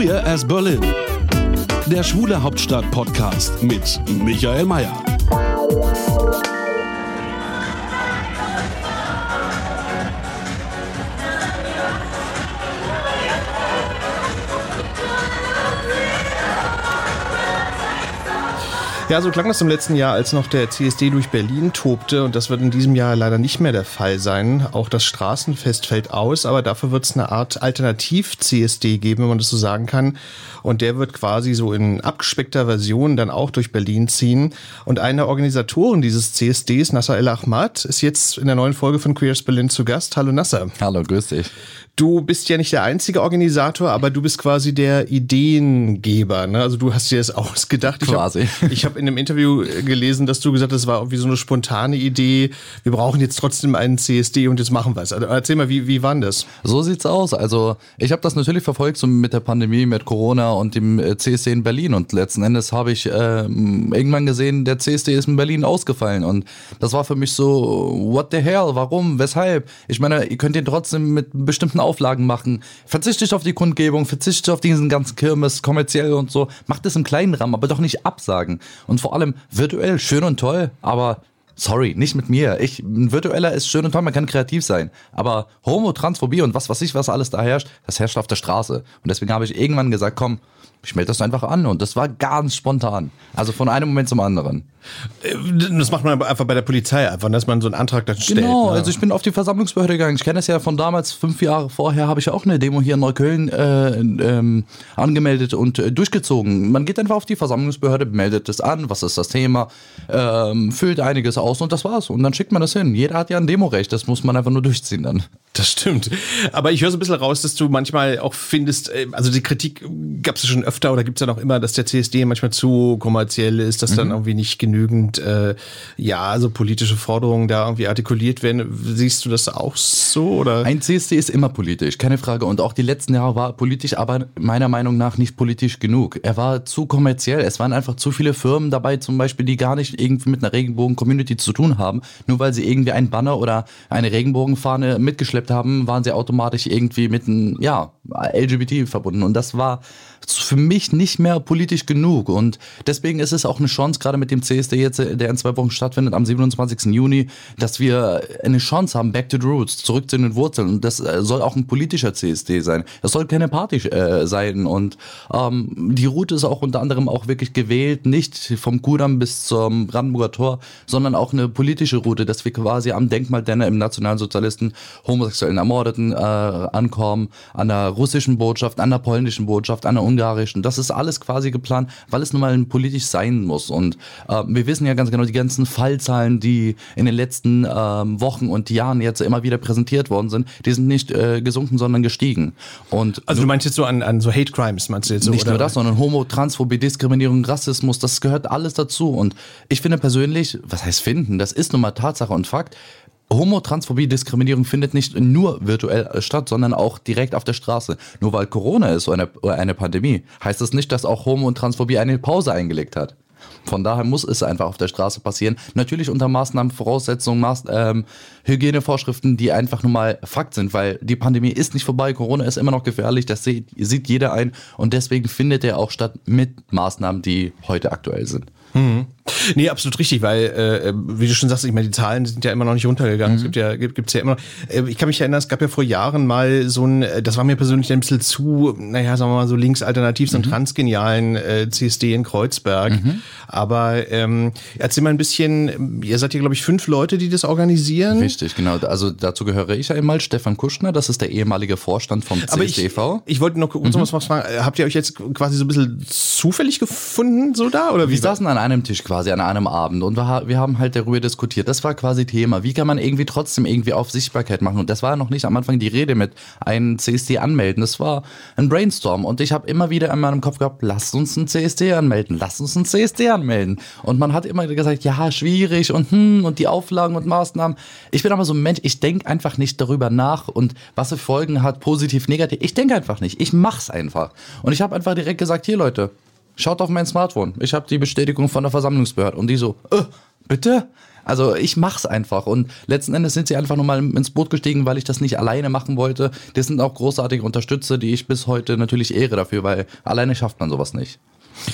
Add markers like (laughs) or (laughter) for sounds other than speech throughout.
Queer as Berlin. Der Schwule Hauptstadt Podcast mit Michael Mayer. Ja, so klang das im letzten Jahr, als noch der CSD durch Berlin tobte. Und das wird in diesem Jahr leider nicht mehr der Fall sein. Auch das Straßenfest fällt aus, aber dafür wird es eine Art Alternativ-CSD geben, wenn man das so sagen kann. Und der wird quasi so in abgespeckter Version dann auch durch Berlin ziehen. Und eine Organisatorin dieses CSDs, Nasser El Ahmad, ist jetzt in der neuen Folge von Queers Berlin zu Gast. Hallo Nasser. Hallo, grüß dich. Du bist ja nicht der einzige Organisator, aber du bist quasi der Ideengeber. Ne? Also du hast dir das (laughs) ausgedacht. Quasi. Ich habe ich hab in einem Interview gelesen, dass du gesagt hast, das war irgendwie so eine spontane Idee. Wir brauchen jetzt trotzdem einen CSD und jetzt machen wir es. Also erzähl mal, wie, wie war das? So sieht's aus. Also ich habe das natürlich verfolgt so mit der Pandemie, mit Corona und dem äh, CSD in Berlin. Und letzten Endes habe ich äh, irgendwann gesehen, der CSD ist in Berlin ausgefallen. Und das war für mich so, what the hell, warum, weshalb? Ich meine, ihr könnt den trotzdem mit bestimmten Auflagen machen. Verzichtet auf die Kundgebung, verzichtet auf diesen ganzen Kirmes, kommerziell und so. Macht es im kleinen Rahmen, aber doch nicht absagen. Und vor allem virtuell schön und toll, aber Sorry, nicht mit mir. Ich, ein virtueller ist schön und toll, man kann kreativ sein. Aber Homo, Transphobie und was weiß ich, was alles da herrscht, das herrscht auf der Straße. Und deswegen habe ich irgendwann gesagt, komm, ich melde das einfach an. Und das war ganz spontan. Also von einem Moment zum anderen. Das macht man aber einfach bei der Polizei einfach, dass man so einen Antrag dann stellt. Genau, ne? also ich bin auf die Versammlungsbehörde gegangen. Ich kenne es ja von damals, fünf Jahre vorher, habe ich ja auch eine Demo hier in Neukölln äh, ähm, angemeldet und äh, durchgezogen. Man geht einfach auf die Versammlungsbehörde, meldet es an, was ist das Thema, ähm, füllt einiges aus und das war's. Und dann schickt man das hin. Jeder hat ja ein Demorecht, das muss man einfach nur durchziehen dann. Das stimmt. Aber ich höre so ein bisschen raus, dass du manchmal auch findest, äh, also die Kritik gab es schon öfter oder gibt es ja noch immer, dass der CSD manchmal zu kommerziell ist, dass dann irgendwie nicht genügend, äh, ja, also politische Forderungen da irgendwie artikuliert werden. Siehst du das auch so? Oder? Ein CSD ist immer politisch, keine Frage. Und auch die letzten Jahre war politisch, aber meiner Meinung nach nicht politisch genug. Er war zu kommerziell. Es waren einfach zu viele Firmen dabei, zum Beispiel, die gar nicht irgendwie mit einer Regenbogen-Community zu tun haben. Nur weil sie irgendwie einen Banner oder eine Regenbogenfahne mitgeschleppt haben, waren sie automatisch irgendwie mit einem, ja, LGBT verbunden. Und das war für mich nicht mehr politisch genug. Und deswegen ist es auch eine Chance, gerade mit dem CSD jetzt, der in zwei Wochen stattfindet, am 27. Juni, dass wir eine Chance haben, back to the roots, zurück zu den Wurzeln. Und das äh, soll auch ein politischer CSD sein. Das soll keine Party äh, sein. Und ähm, die Route ist auch unter anderem auch wirklich gewählt, nicht vom Kudamm bis zum Brandenburger Tor, sondern auch eine politische Route, dass wir quasi am Denkmal der im Nationalsozialisten homosexuellen Ermordeten äh, ankommen, an der russischen Botschaft, an der polnischen Botschaft, an der ungarischen. Das ist alles quasi geplant, weil es nun mal politisch sein muss. Und äh, wir wissen ja ganz genau, die ganzen Fallzahlen, die in den letzten äh, Wochen und Jahren jetzt immer wieder präsentiert worden sind, die sind nicht äh, gesunken, sondern gestiegen. Und Also du meinst jetzt so an, an so Hate Crimes, meinst du jetzt so? nicht oder? nur das, sondern Homo, Transphobie, Diskriminierung, Rassismus, das gehört alles dazu. Und ich finde persönlich, was heißt finden, das ist nun mal Tatsache und Fakt. Homo, Transphobie, Diskriminierung findet nicht nur virtuell statt, sondern auch direkt auf der Straße. Nur weil Corona ist oder eine, eine Pandemie, heißt das nicht, dass auch Homo und Transphobie eine Pause eingelegt hat. Von daher muss es einfach auf der Straße passieren. Natürlich unter Maßnahmen, Voraussetzungen, Maß, ähm, Hygienevorschriften, die einfach nur mal Fakt sind, weil die Pandemie ist nicht vorbei, Corona ist immer noch gefährlich, das sieht, sieht jeder ein und deswegen findet er auch statt mit Maßnahmen, die heute aktuell sind. (laughs) Nee, absolut richtig, weil, äh, wie du schon sagst, ich meine, die Zahlen sind ja immer noch nicht runtergegangen. Es gibt ja, gibt, gibt's ja immer noch. Äh, ich kann mich erinnern, es gab ja vor Jahren mal so ein, äh, das war mir persönlich ein bisschen zu, naja, sagen wir mal so linksalternativ, so einen transgenialen äh, CSD in Kreuzberg. Aber ähm, erzähl mal ein bisschen, ihr seid ja, glaube ich, fünf Leute, die das organisieren. Richtig, genau. Also dazu gehöre ich einmal, Stefan Kuschner, das ist der ehemalige Vorstand vom Aber ich, CSDV. ich wollte noch kurz Mhm. was fragen. Habt ihr euch jetzt quasi so ein bisschen zufällig gefunden, so da? Oder wie? Wir saßen an einem Tisch quasi. Quasi an einem Abend und wir, haben halt darüber diskutiert. Das war quasi Thema. Wie kann man irgendwie trotzdem irgendwie auf Sichtbarkeit machen? Und das war noch nicht am Anfang die Rede mit einem CSD anmelden. Das war ein Brainstorm und ich habe immer wieder in meinem Kopf gehabt, lasst uns ein CSD anmelden, lasst uns ein CSD anmelden. Und man hat immer gesagt, ja, schwierig und hm, und die Auflagen und Maßnahmen. Ich bin aber so ein Mensch, ich denke einfach nicht darüber nach und was für Folgen hat, positiv, negativ. Ich denke einfach nicht. Ich mach's einfach. Und ich habe einfach direkt gesagt, hier Leute, schaut auf mein Smartphone. Ich habe die Bestätigung von der Versammlungsbehörde. Und die so, äh, bitte? Also ich mach's einfach und letzten Endes sind sie einfach nur mal ins Boot gestiegen, weil ich das nicht alleine machen wollte. Das sind auch großartige Unterstützer, die ich bis heute natürlich ehre dafür, weil alleine schafft man sowas nicht.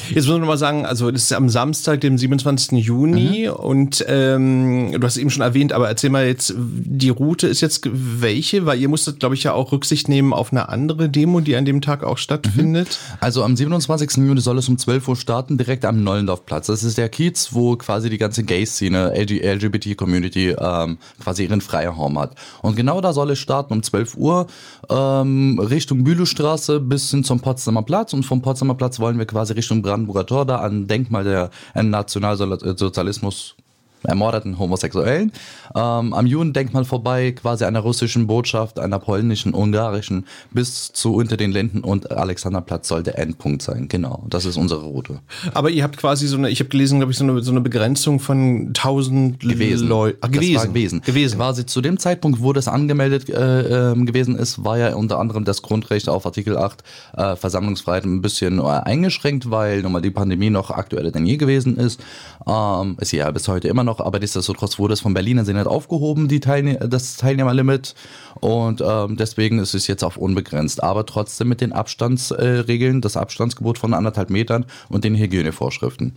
Jetzt muss man nochmal sagen, also das ist am Samstag, dem 27. Juni mhm. und ähm, du hast es eben schon erwähnt, aber erzähl mal jetzt, die Route ist jetzt welche? Weil ihr musstet, glaube ich, ja auch Rücksicht nehmen auf eine andere Demo, die an dem Tag auch stattfindet. Mhm. Also am 27. Juni soll es um 12 Uhr starten, direkt am Neulendorfplatz. Das ist der Kiez, wo quasi die ganze Gay-Szene, LGBT-Community ähm, quasi ihren Freiraum hat. Und genau da soll es starten um 12 Uhr ähm, Richtung Bülowstraße bis hin zum Potsdamer Platz. Und vom Potsdamer Platz wollen wir quasi Richtung Brandenburger Tor da an Denkmal der Nationalsozialismus ermordeten Homosexuellen. Ähm, am Judendenkmal vorbei, quasi einer russischen Botschaft, einer polnischen, ungarischen, bis zu unter den Linden und Alexanderplatz soll der Endpunkt sein. Genau, das ist unsere Route. Aber ihr habt quasi so eine, ich habe gelesen, glaube ich, so eine, so eine Begrenzung von 1000 gewesen. Leuten. Ah, gewesen. gewesen. gewesen. Quasi zu dem Zeitpunkt, wo das angemeldet äh, äh, gewesen ist, war ja unter anderem das Grundrecht auf Artikel 8 äh, Versammlungsfreiheit ein bisschen äh, eingeschränkt, weil nun mal die Pandemie noch aktueller denn je gewesen ist. Ähm, ist ja bis heute immer noch, aber nichtsdestotrotz wurde es vom Berliner Senat aufgehoben, die Teilne das Teilnehmerlimit. Und ähm, deswegen ist es jetzt auf unbegrenzt. Aber trotzdem mit den Abstandsregeln, äh, das Abstandsgebot von anderthalb Metern und den Hygienevorschriften.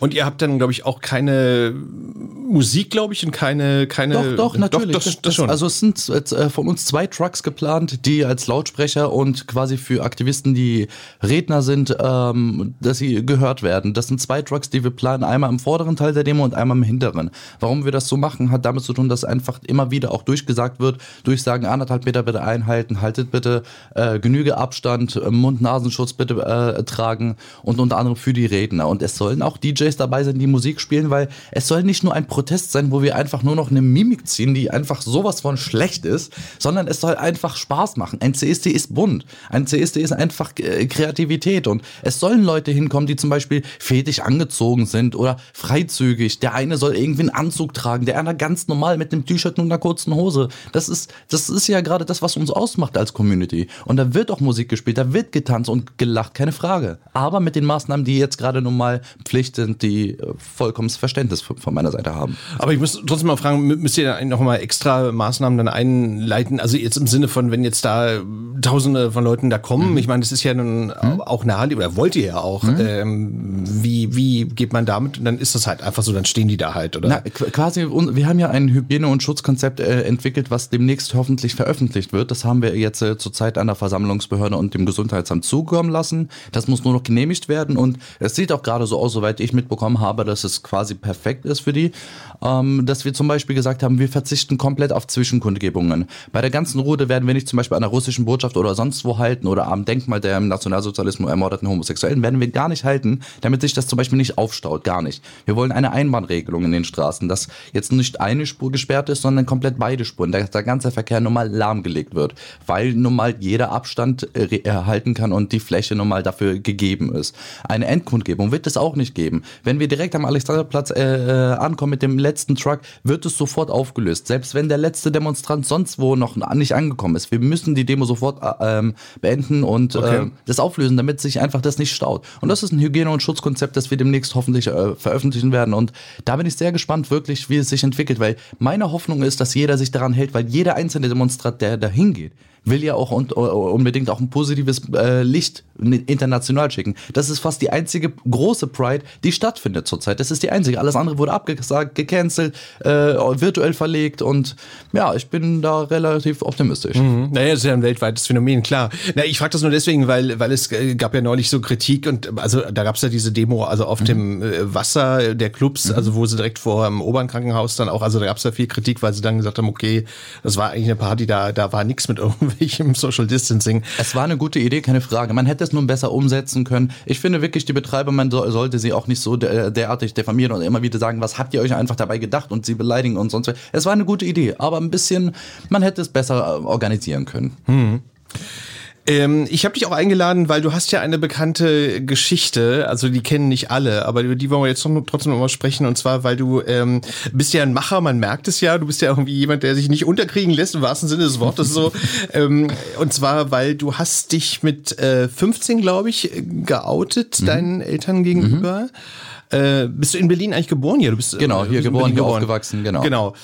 Und ihr habt dann, glaube ich, auch keine Musik, glaube ich, und keine, keine. Doch, doch, natürlich. Doch, das, das schon. Also es sind äh, von uns zwei Trucks geplant, die als Lautsprecher und quasi für Aktivisten, die Redner sind, ähm, dass sie gehört werden. Das sind zwei Trucks, die wir planen, einmal im vorderen Teil der Demo und einmal im hinteren. Warum wir das so machen, hat damit zu tun, dass einfach immer wieder auch durchgesagt wird, durchsagen anderthalb Meter bitte einhalten, haltet bitte äh, Genüge Abstand, Mund-Nasenschutz bitte äh, tragen und unter anderem für die Redner. Und es sollen auch DJs dabei sein, die Musik spielen, weil es soll nicht nur ein Protest sein, wo wir einfach nur noch eine Mimik ziehen, die einfach sowas von schlecht ist, sondern es soll einfach Spaß machen. Ein CSD ist bunt. Ein CSD ist einfach äh, Kreativität und es sollen Leute hinkommen, die zum Beispiel fetisch angezogen sind oder freizügig. Der eine soll irgendwie einen Anzug tragen, der andere ganz normal mit einem T-Shirt und einer kurzen Hose. Das ist, das ist ja gerade das, was uns ausmacht als Community. Und da wird auch Musik gespielt, da wird getanzt und gelacht, keine Frage. Aber mit den Maßnahmen, die jetzt gerade nun mal Pflicht sind, die äh, vollkommenes Verständnis von meiner Seite haben. Aber ich muss trotzdem mal fragen, müsst ihr noch mal extra Maßnahmen dann einleiten? Also jetzt im Sinne von, wenn jetzt da Tausende von Leuten da kommen, mhm. ich meine, das ist ja nun mhm. auch naheliegend, oder wollt ihr ja auch. Mhm. Ähm, wie, wie geht man damit? Und dann ist das halt einfach so, dann stehen die da halt, oder? Na, quasi, wir haben ja ein Hygiene- und Schutzkonzept äh, entwickelt, was demnächst hoffentlich veröffentlicht wird. Das haben wir jetzt äh, zurzeit an der Versammlungsbehörde und dem Gesundheitsamt zukommen lassen. Das muss nur noch genehmigt werden und es sieht auch gerade so aus, soweit ich mitbekommen habe, dass es quasi perfekt ist für die, ähm, dass wir zum Beispiel gesagt haben, wir verzichten komplett auf Zwischenkundgebungen. Bei der ganzen Route werden wir nicht zum Beispiel an der russischen Botschaft oder sonst wo halten oder am Denkmal der im Nationalsozialismus ermordeten Homosexuellen, werden wir gar nicht halten, damit sich das zum Beispiel nicht aufstaut, gar nicht. Wir wollen eine Einbahnregelung in den Straßen, dass jetzt nicht eine Spur gesperrt ist, sondern komplett beide Spuren, dass der ganze Verkehr normal lahmgelegt wird, weil nun mal jeder Abstand äh, erhalten kann und die Fläche nun mal dafür gegeben ist. Eine Endkundgebung wird es auch nicht geben geben. Wenn wir direkt am Alexanderplatz äh, äh, ankommen mit dem letzten Truck, wird es sofort aufgelöst. Selbst wenn der letzte Demonstrant sonst wo noch nicht angekommen ist. Wir müssen die Demo sofort äh, ähm, beenden und okay. äh, das auflösen, damit sich einfach das nicht staut. Und das ist ein Hygiene- und Schutzkonzept, das wir demnächst hoffentlich äh, veröffentlichen werden. Und da bin ich sehr gespannt, wirklich, wie es sich entwickelt, weil meine Hoffnung ist, dass jeder sich daran hält, weil jeder einzelne Demonstrant, der da hingeht, will ja auch und, unbedingt auch ein positives äh, Licht international schicken. Das ist fast die einzige große Pride, die stattfindet zurzeit. Das ist die einzige. Alles andere wurde abgesagt, gecancelt, äh, virtuell verlegt und ja, ich bin da relativ optimistisch. Mhm. Naja, das ist ja ein weltweites Phänomen, klar. Na, ich frage das nur deswegen, weil, weil es äh, gab ja neulich so Kritik und also da gab es ja diese Demo, also auf mhm. dem äh, Wasser der Clubs, mhm. also wo sie direkt vor dem Obernkrankenhaus dann auch, also da gab es ja viel Kritik, weil sie dann gesagt haben, okay, das war eigentlich eine Party, da, da war nichts mit irgendwelchen welchem Social Distancing. Es war eine gute Idee, keine Frage. Man hätte es nun besser umsetzen können. Ich finde wirklich, die Betreiber, man so, sollte sie auch nicht so der, derartig diffamieren und immer wieder sagen, was habt ihr euch einfach dabei gedacht und sie beleidigen und sonst was. Es war eine gute Idee, aber ein bisschen, man hätte es besser äh, organisieren können. Hm. Ähm, ich habe dich auch eingeladen, weil du hast ja eine bekannte Geschichte, also die kennen nicht alle, aber über die wollen wir jetzt trotzdem noch mal sprechen. Und zwar, weil du ähm, bist ja ein Macher, man merkt es ja, du bist ja irgendwie jemand, der sich nicht unterkriegen lässt, im wahrsten Sinne des Wortes so. (laughs) ähm, und zwar, weil du hast dich mit äh, 15, glaube ich, geoutet, mhm. deinen Eltern gegenüber. Mhm. Äh, bist du in Berlin eigentlich geboren hier? Du bist, genau, hier geboren, hier geboren. aufgewachsen, genau. Genau.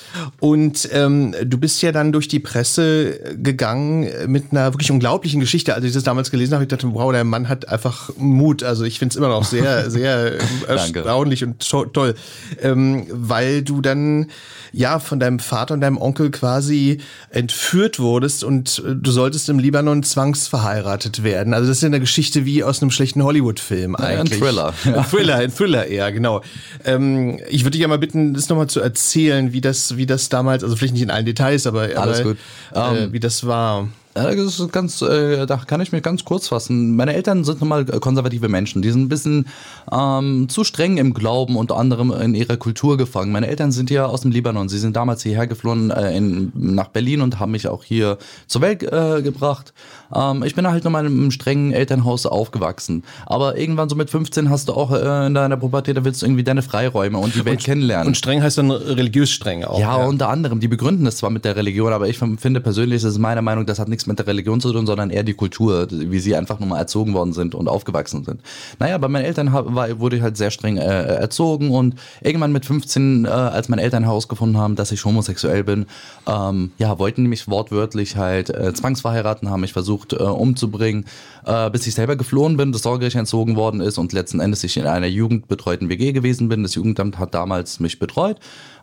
Und ähm, du bist ja dann durch die Presse gegangen mit einer wirklich unglaublichen Geschichte. Als ich das damals gelesen habe, ich dachte, wow, der Mann hat einfach Mut. Also ich finde es immer noch sehr, (laughs) sehr erstaunlich und to toll. Ähm, weil du dann ja von deinem Vater und deinem Onkel quasi entführt wurdest und du solltest im Libanon zwangsverheiratet werden. Also das ist ja eine Geschichte wie aus einem schlechten Hollywood-Film eigentlich. Ein Thriller. Ja. Ein Thriller, ein Thriller eher ja, genau. Ähm, ich würde dich ja mal bitten, das nochmal zu erzählen, wie das, wie das damals, also vielleicht nicht in allen Details, aber, Alles aber gut. Äh, um, wie das war. Das ist ganz, äh, da kann ich mich ganz kurz fassen. Meine Eltern sind nochmal konservative Menschen. Die sind ein bisschen ähm, zu streng im Glauben, unter anderem in ihrer Kultur gefangen. Meine Eltern sind ja aus dem Libanon. Sie sind damals hierher geflohen äh, in, nach Berlin und haben mich auch hier zur Welt äh, gebracht. Ähm, ich bin halt nochmal in einem strengen Elternhaus aufgewachsen. Aber irgendwann so mit 15 hast du auch äh, in deiner Pubertät, da willst du irgendwie deine Freiräume und die Welt und, kennenlernen. Und streng heißt dann religiös streng auch. Ja, ja, unter anderem. Die begründen es zwar mit der Religion, aber ich finde persönlich, das ist meine Meinung, das hat nichts mit der Religion zu tun, sondern eher die Kultur, wie sie einfach nur mal erzogen worden sind und aufgewachsen sind. Naja, bei meinen Eltern war, wurde ich halt sehr streng äh, erzogen und irgendwann mit 15, äh, als meine Eltern herausgefunden haben, dass ich homosexuell bin, ähm, ja, wollten mich wortwörtlich halt äh, zwangsverheiraten, haben mich versucht äh, umzubringen, äh, bis ich selber geflohen bin, das Sorgerecht entzogen worden ist und letzten Endes ich in einer jugendbetreuten WG gewesen bin. Das Jugendamt hat damals mich betreut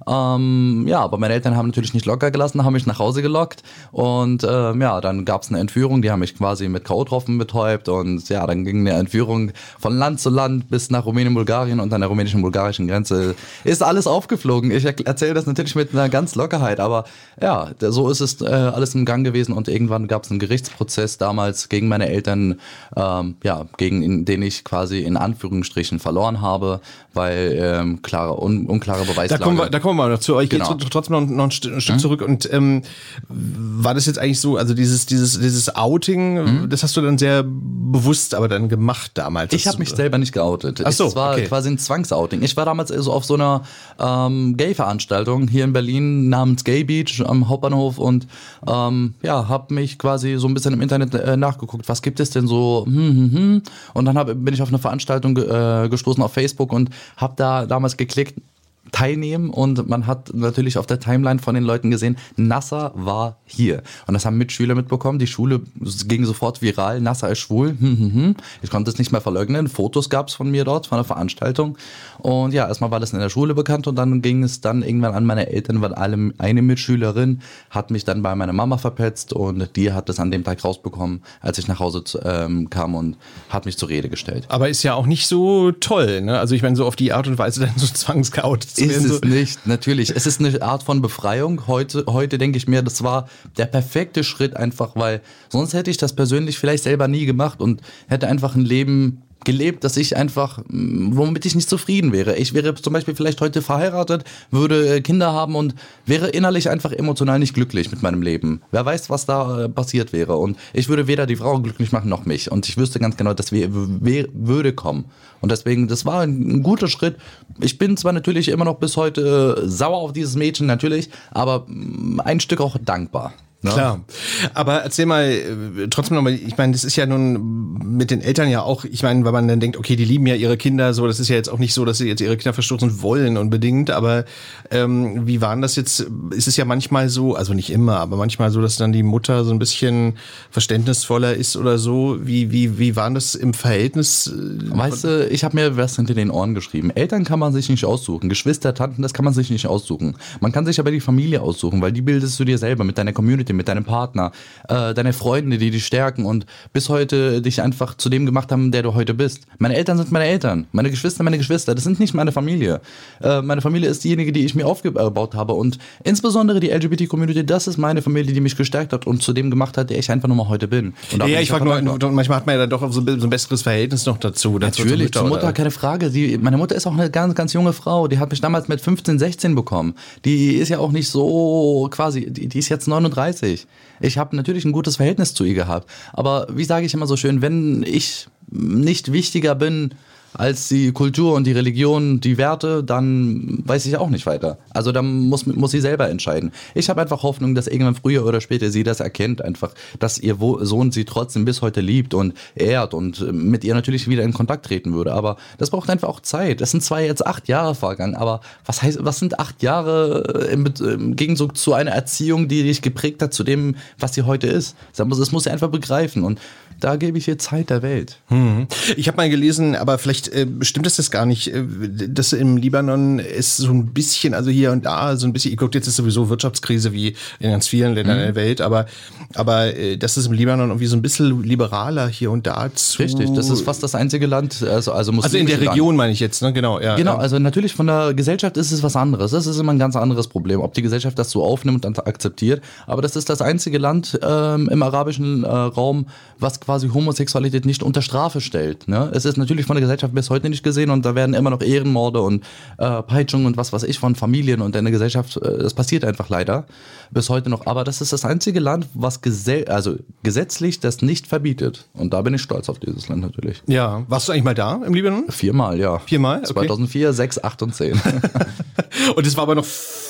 ähm, ja, aber meine Eltern haben natürlich nicht locker gelassen, haben mich nach Hause gelockt und ähm, ja, dann gab es eine Entführung, die haben mich quasi mit K.O.-Tropfen betäubt und ja, dann ging eine Entführung von Land zu Land bis nach Rumänien, Bulgarien und an der rumänischen, bulgarischen Grenze ist alles aufgeflogen. Ich erzähle das natürlich mit einer ganz Lockerheit, aber ja, so ist es äh, alles im Gang gewesen und irgendwann gab es einen Gerichtsprozess damals gegen meine Eltern, ähm, ja, gegen den ich quasi in Anführungsstrichen verloren habe, weil ähm, klare, un, unklare Beweislage. Da kommen wir, da kommen wir mal dazu. Ich genau. gehe trotzdem noch, noch ein, Stück, ein Stück mhm. zurück. Und ähm, war das jetzt eigentlich so, also dieses, dieses, dieses Outing, mhm. das hast du dann sehr bewusst aber dann gemacht damals? Ich habe mich selber nicht geoutet. Ach so, es war okay. quasi ein Zwangsouting. Ich war damals so auf so einer ähm, Gay-Veranstaltung hier in Berlin namens Gay Beach am Hauptbahnhof und ähm, ja, habe mich quasi so ein bisschen im Internet äh, nachgeguckt, was gibt es denn so hm, hm, hm. und dann hab, bin ich auf eine Veranstaltung äh, gestoßen auf Facebook und habe da damals geklickt, teilnehmen und man hat natürlich auf der Timeline von den Leuten gesehen, Nasser war hier. Und das haben Mitschüler mitbekommen. Die Schule ging sofort viral. Nasser ist schwul. Hm, hm, hm. Ich konnte es nicht mehr verleugnen. Fotos gab es von mir dort, von der Veranstaltung. Und ja, erstmal war das in der Schule bekannt und dann ging es dann irgendwann an meine Eltern, weil alle, eine Mitschülerin hat mich dann bei meiner Mama verpetzt und die hat das an dem Tag rausbekommen, als ich nach Hause ähm, kam und hat mich zur Rede gestellt. Aber ist ja auch nicht so toll, ne? Also ich meine, so auf die Art und Weise dann so (laughs) zwangsgeoutet zu werden. Ist es so. nicht, natürlich. Es ist eine Art von Befreiung. Heute, heute denke ich mir, das war der perfekte Schritt einfach, weil sonst hätte ich das persönlich vielleicht selber nie gemacht und hätte einfach ein Leben gelebt, dass ich einfach, womit ich nicht zufrieden wäre. Ich wäre zum Beispiel vielleicht heute verheiratet, würde äh, Kinder haben und wäre innerlich einfach emotional nicht glücklich mit meinem Leben. Wer weiß, was da äh, passiert wäre. Und ich würde weder die Frau glücklich machen noch mich. Und ich wüsste ganz genau, dass wir würde kommen. Und deswegen, das war ein, guter Schritt. Ich bin zwar natürlich immer noch bis heute äh, sauer auf dieses Mädchen, natürlich, aber ein Stück auch dankbar. Ne? Klar. Aber erzähl mal, äh, trotzdem nochmal, ich meine, das ist ja nun mit den Eltern ja auch, ich meine, weil man dann denkt, okay, die lieben ja ihre Kinder, so, das ist ja jetzt auch nicht so, dass sie jetzt ihre Kinder verstoßen wollen unbedingt, aber ähm, wie waren das jetzt? Ist es ja manchmal so, also nicht immer, aber manchmal so, dass dann die Mutter so ein bisschen verständnisvoller ist oder so. Wie, wie, wie waren das im Verhältnis? Weißt du, ich habe mir was hinter den Ohren geschrieben. Eltern kann man sich nicht aussuchen, Geschwister, Tanten, das kann man sich nicht aussuchen. Man kann sich aber die Familie aussuchen, weil die bildest du dir selber mit deiner Community mit deinem Partner, äh, deine Freunde, die dich stärken und bis heute dich einfach zu dem gemacht haben, der du heute bist. Meine Eltern sind meine Eltern, meine Geschwister meine Geschwister, das sind nicht meine Familie. Äh, meine Familie ist diejenige, die ich mir aufgebaut habe und insbesondere die LGBT-Community, das ist meine Familie, die mich gestärkt hat und zu dem gemacht hat, der ich einfach nur mal heute bin. ja, ja ich frage nur, manchmal hat man ja dann doch so ein, so ein besseres Verhältnis noch dazu. Natürlich, zur Mutter, keine Frage. Die, meine Mutter ist auch eine ganz, ganz junge Frau, die hat mich damals mit 15, 16 bekommen. Die ist ja auch nicht so quasi, die, die ist jetzt 39. Ich habe natürlich ein gutes Verhältnis zu ihr gehabt. Aber wie sage ich immer so schön, wenn ich nicht wichtiger bin als die Kultur und die Religion, die Werte, dann weiß ich auch nicht weiter. Also dann muss, muss sie selber entscheiden. Ich habe einfach Hoffnung, dass irgendwann früher oder später sie das erkennt, einfach, dass ihr Sohn sie trotzdem bis heute liebt und ehrt und mit ihr natürlich wieder in Kontakt treten würde. Aber das braucht einfach auch Zeit. Es sind zwar jetzt acht Jahre vergangen, aber was heißt, was sind acht Jahre im, im Gegenzug zu einer Erziehung, die dich geprägt hat zu dem, was sie heute ist? Das muss, das muss sie einfach begreifen. Und da gebe ich ihr Zeit der Welt. Hm. Ich habe mal gelesen, aber vielleicht äh, stimmt es das gar nicht, äh, dass im Libanon ist so ein bisschen, also hier und da so ein bisschen, ich glaube, jetzt ist sowieso Wirtschaftskrise wie in ganz vielen Ländern mhm. der Welt, aber, aber äh, das ist im Libanon irgendwie so ein bisschen liberaler hier und da zu. Richtig, das ist fast das einzige Land, also, also, also in der Region meine ich jetzt, ne? genau. Ja, genau, ja. also natürlich von der Gesellschaft ist es was anderes. Das ist immer ein ganz anderes Problem, ob die Gesellschaft das so aufnimmt und akzeptiert. Aber das ist das einzige Land ähm, im arabischen äh, Raum, was quasi Homosexualität nicht unter Strafe stellt. Ne? Es ist natürlich von der Gesellschaft bis heute nicht gesehen und da werden immer noch Ehrenmorde und äh, Peitschungen und was weiß ich von Familien und in der Gesellschaft, äh, das passiert einfach leider bis heute noch. Aber das ist das einzige Land, was gesell also gesetzlich das nicht verbietet. Und da bin ich stolz auf dieses Land natürlich. Ja, warst du eigentlich mal da im Libanon? Viermal, ja. Viermal? Okay. 2004, 6, 8 und 10. (laughs) und das war aber noch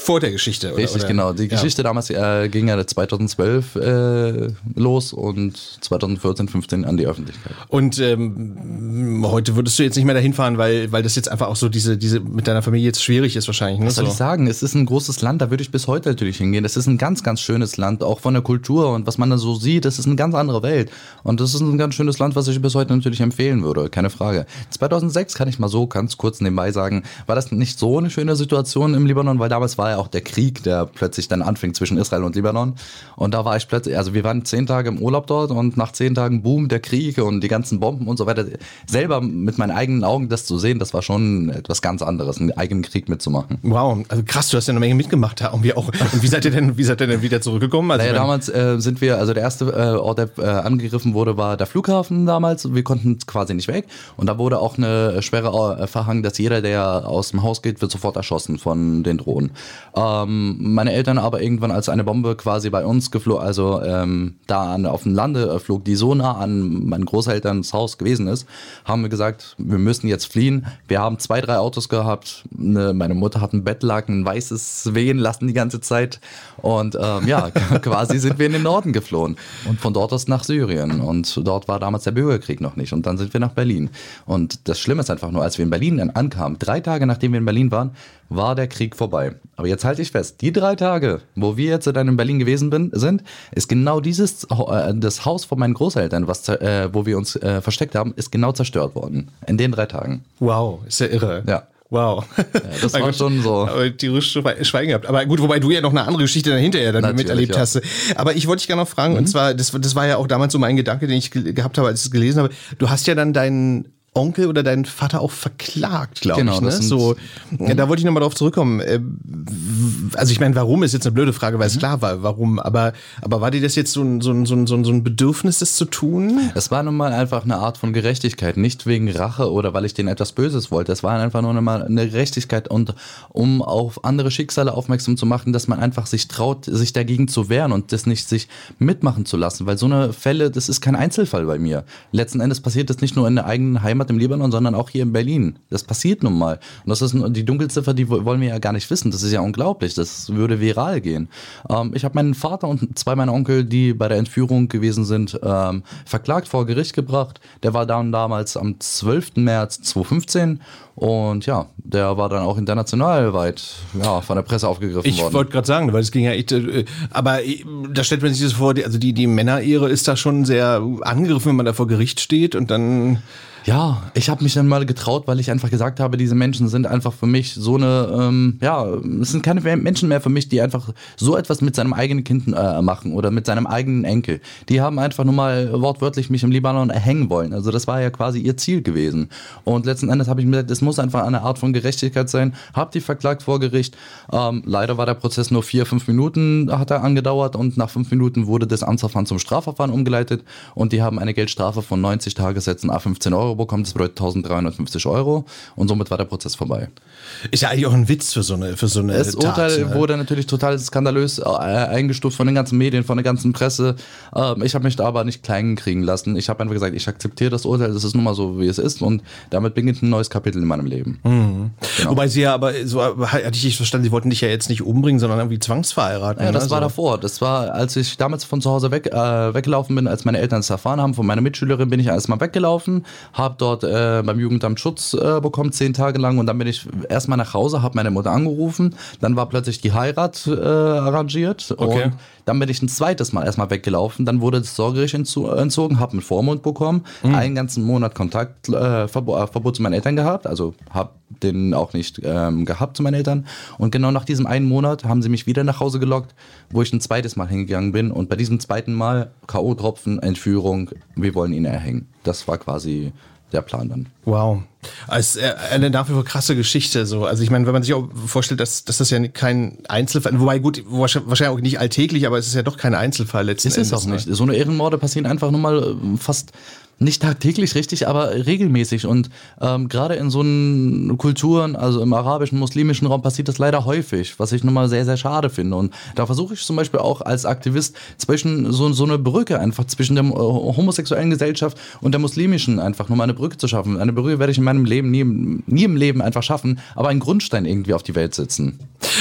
vor der Geschichte, oder? Richtig, oder? genau. Die Geschichte ja. damals äh, ging ja 2012 äh, los und 2014, 15 an die Öffentlichkeit. Und ähm, heute würdest du jetzt nicht mehr dahin fahren, weil, weil das jetzt einfach auch so diese, diese mit deiner Familie jetzt schwierig ist wahrscheinlich. Ne? Was soll so. ich sagen? Es ist ein großes Land, da würde ich bis heute natürlich hingehen. Das ist ein ganz, ganz schönes Land, auch von der Kultur und was man da so sieht, das ist eine ganz andere Welt. Und das ist ein ganz schönes Land, was ich bis heute natürlich empfehlen würde, keine Frage. 2006 kann ich mal so ganz kurz nebenbei sagen, war das nicht so eine schöne Situation im Libanon, weil damals war ja auch der Krieg, der plötzlich dann anfing zwischen Israel und Libanon. Und da war ich plötzlich, also wir waren zehn Tage im Urlaub dort und nach zehn Tagen Boom, der Krieg und die ganzen Bomben und so weiter. Selber mit meinen eigenen Augen das zu sehen, das war schon etwas ganz anderes, einen eigenen Krieg mitzumachen. Wow, also krass, du hast ja eine Menge mitgemacht da und wir auch. Und wie seid ihr denn, wie seid ihr denn wieder zurückgekommen? Also naja, damals äh, sind wir, also der erste äh, Ort, der äh, angegriffen wurde, war der Flughafen damals. Wir konnten quasi nicht weg und da wurde auch eine schwere äh, Verhang, dass jeder, der aus dem Haus geht, wird sofort erschossen von den Drohnen. Ähm, meine Eltern aber irgendwann, als eine Bombe quasi bei uns geflogen, also ähm, da an, auf dem Lande äh, flog, die so nah an meinen Großelterns Haus gewesen ist, haben wir gesagt, wir müssen jetzt fliehen. Wir haben zwei, drei Autos gehabt. Ne, meine Mutter hat ein Bettlaken, ein weißes wehen lassen die ganze Zeit. Und ähm, ja, (laughs) quasi sind wir in den Norden geflohen. Und von dort aus nach Syrien. Und dort war damals der Bürgerkrieg noch nicht. Und dann sind wir nach Berlin. Und das Schlimme ist einfach nur, als wir in Berlin dann ankamen, drei Tage nachdem wir in Berlin waren, war der Krieg vorbei. Aber jetzt halte ich fest, die drei Tage, wo wir jetzt dann in Berlin gewesen bin, sind, ist genau dieses, äh, das Haus von meinen Großeltern, was, äh, wo wir uns äh, versteckt haben, ist genau zerstört worden. In den drei Tagen. Wow, ist ja irre. Ja. Wow. Ja, das war (laughs) schon so. Aber die Schweigen gehabt. Aber gut, wobei du ja noch eine andere Geschichte dann hinterher dann Natürlich, miterlebt ja. hast. Aber ich wollte dich gerne noch fragen, mhm. und zwar, das, das war ja auch damals so mein Gedanke, den ich gehabt habe, als ich es gelesen habe. Du hast ja dann deinen Onkel oder deinen Vater auch verklagt, glaube genau, ich. Ne? So, ja, da wollte ich nochmal drauf zurückkommen. Äh, also ich meine, warum ist jetzt eine blöde Frage, weil es mhm. klar war, warum. Aber, aber war dir das jetzt so ein, so, ein, so, ein, so ein Bedürfnis, das zu tun? Es war nun mal einfach eine Art von Gerechtigkeit. Nicht wegen Rache oder weil ich denen etwas Böses wollte. Es war einfach nur mal eine Gerechtigkeit und um auf andere Schicksale aufmerksam zu machen, dass man einfach sich traut, sich dagegen zu wehren und das nicht sich mitmachen zu lassen. Weil so eine Fälle, das ist kein Einzelfall bei mir. Letzten Endes passiert das nicht nur in der eigenen Heimat, Heimat im Libanon, sondern auch hier in Berlin. Das passiert nun mal. Und das ist die Dunkelziffer, die wollen wir ja gar nicht wissen. Das ist ja unglaublich. Das würde viral gehen. Ähm, ich habe meinen Vater und zwei meiner Onkel, die bei der Entführung gewesen sind, ähm, verklagt vor Gericht gebracht. Der war dann damals am 12. März 2015 und ja, der war dann auch international weit ja, von der Presse aufgegriffen ich worden. Ich wollte gerade sagen, weil es ging ja echt, äh, aber äh, da stellt man sich das vor, also die, die Männerehre ist da schon sehr angegriffen, wenn man da vor Gericht steht und dann Ja, ich habe mich dann mal getraut, weil ich einfach gesagt habe, diese Menschen sind einfach für mich so eine, ähm, ja, es sind keine Menschen mehr für mich, die einfach so etwas mit seinem eigenen Kind äh, machen oder mit seinem eigenen Enkel. Die haben einfach nur mal wortwörtlich mich im Libanon erhängen wollen. Also das war ja quasi ihr Ziel gewesen. Und letzten Endes habe ich mir gesagt, es muss einfach eine Art von Gerechtigkeit sein. Hab die verklagt vor Gericht. Ähm, leider war der Prozess nur vier, fünf Minuten hat er angedauert und nach fünf Minuten wurde das Amtsverfahren zum Strafverfahren umgeleitet und die haben eine Geldstrafe von 90 Tagessätzen a 15 Euro bekommen. Das bedeutet 1350 Euro und somit war der Prozess vorbei. Ist ja eigentlich auch ein Witz für so eine für so eine Das Tat, Urteil ne? wurde natürlich total skandalös äh, eingestuft von den ganzen Medien, von der ganzen Presse. Ähm, ich habe mich da aber nicht klein kriegen lassen. Ich habe einfach gesagt, ich akzeptiere das Urteil, das ist nun mal so, wie es ist und damit beginnt ein neues Kapitel in meinem Leben. Genau. Wobei sie ja aber so hatte ich nicht verstanden, sie wollten dich ja jetzt nicht umbringen, sondern irgendwie zwangsverheiraten. Ja, das ne? war davor. Das war, als ich damals von zu Hause weg, äh, weggelaufen bin, als meine Eltern es erfahren haben. Von meiner Mitschülerin bin ich erstmal weggelaufen, habe dort äh, beim Jugendamt Schutz äh, bekommen, zehn Tage lang. Und dann bin ich erstmal nach Hause, habe meine Mutter angerufen. Dann war plötzlich die Heirat äh, arrangiert. Okay. Und dann bin ich ein zweites Mal erstmal weggelaufen. Dann wurde das Sorgerecht entzo- entzogen, habe einen Vormund bekommen, einen ganzen Monat Kontakt, äh, äh, Verbot zu meinen Eltern gehabt. Also habe den auch nicht ähm, gehabt zu meinen Eltern. Und genau nach diesem einen Monat haben sie mich wieder nach Hause gelockt, wo ich ein zweites Mal hingegangen bin. Und bei diesem zweiten Mal K.O.-Tropfen, Entführung, wir wollen ihn erhängen. Das war quasi der Plan dann. Wow. Als äh, eine nach wie vor krasse Geschichte. So. Also ich meine, wenn man sich auch vorstellt, dass, dass das ja kein Einzelfall, wobei gut, wahrscheinlich auch nicht alltäglich, aber es ist ja doch kein Einzelfall letzten Ist es auch nicht. So eine Ehrenmorde passieren einfach nur mal äh, fast nicht tagtäglich richtig, aber regelmäßig. Und ähm, gerade in so einen Kulturen, also im arabischen, muslimischen Raum, passiert das leider häufig, was ich nun mal sehr, sehr schade finde. Und da versuche ich zum Beispiel auch als Aktivist zwischen so, so eine Brücke einfach zwischen der äh, homosexuellen Gesellschaft und der muslimischen einfach nur mal eine Brücke zu schaffen. Eine Brücke werde ich in meinem Leben nie, nie im Leben einfach schaffen, aber einen Grundstein irgendwie auf die Welt setzen.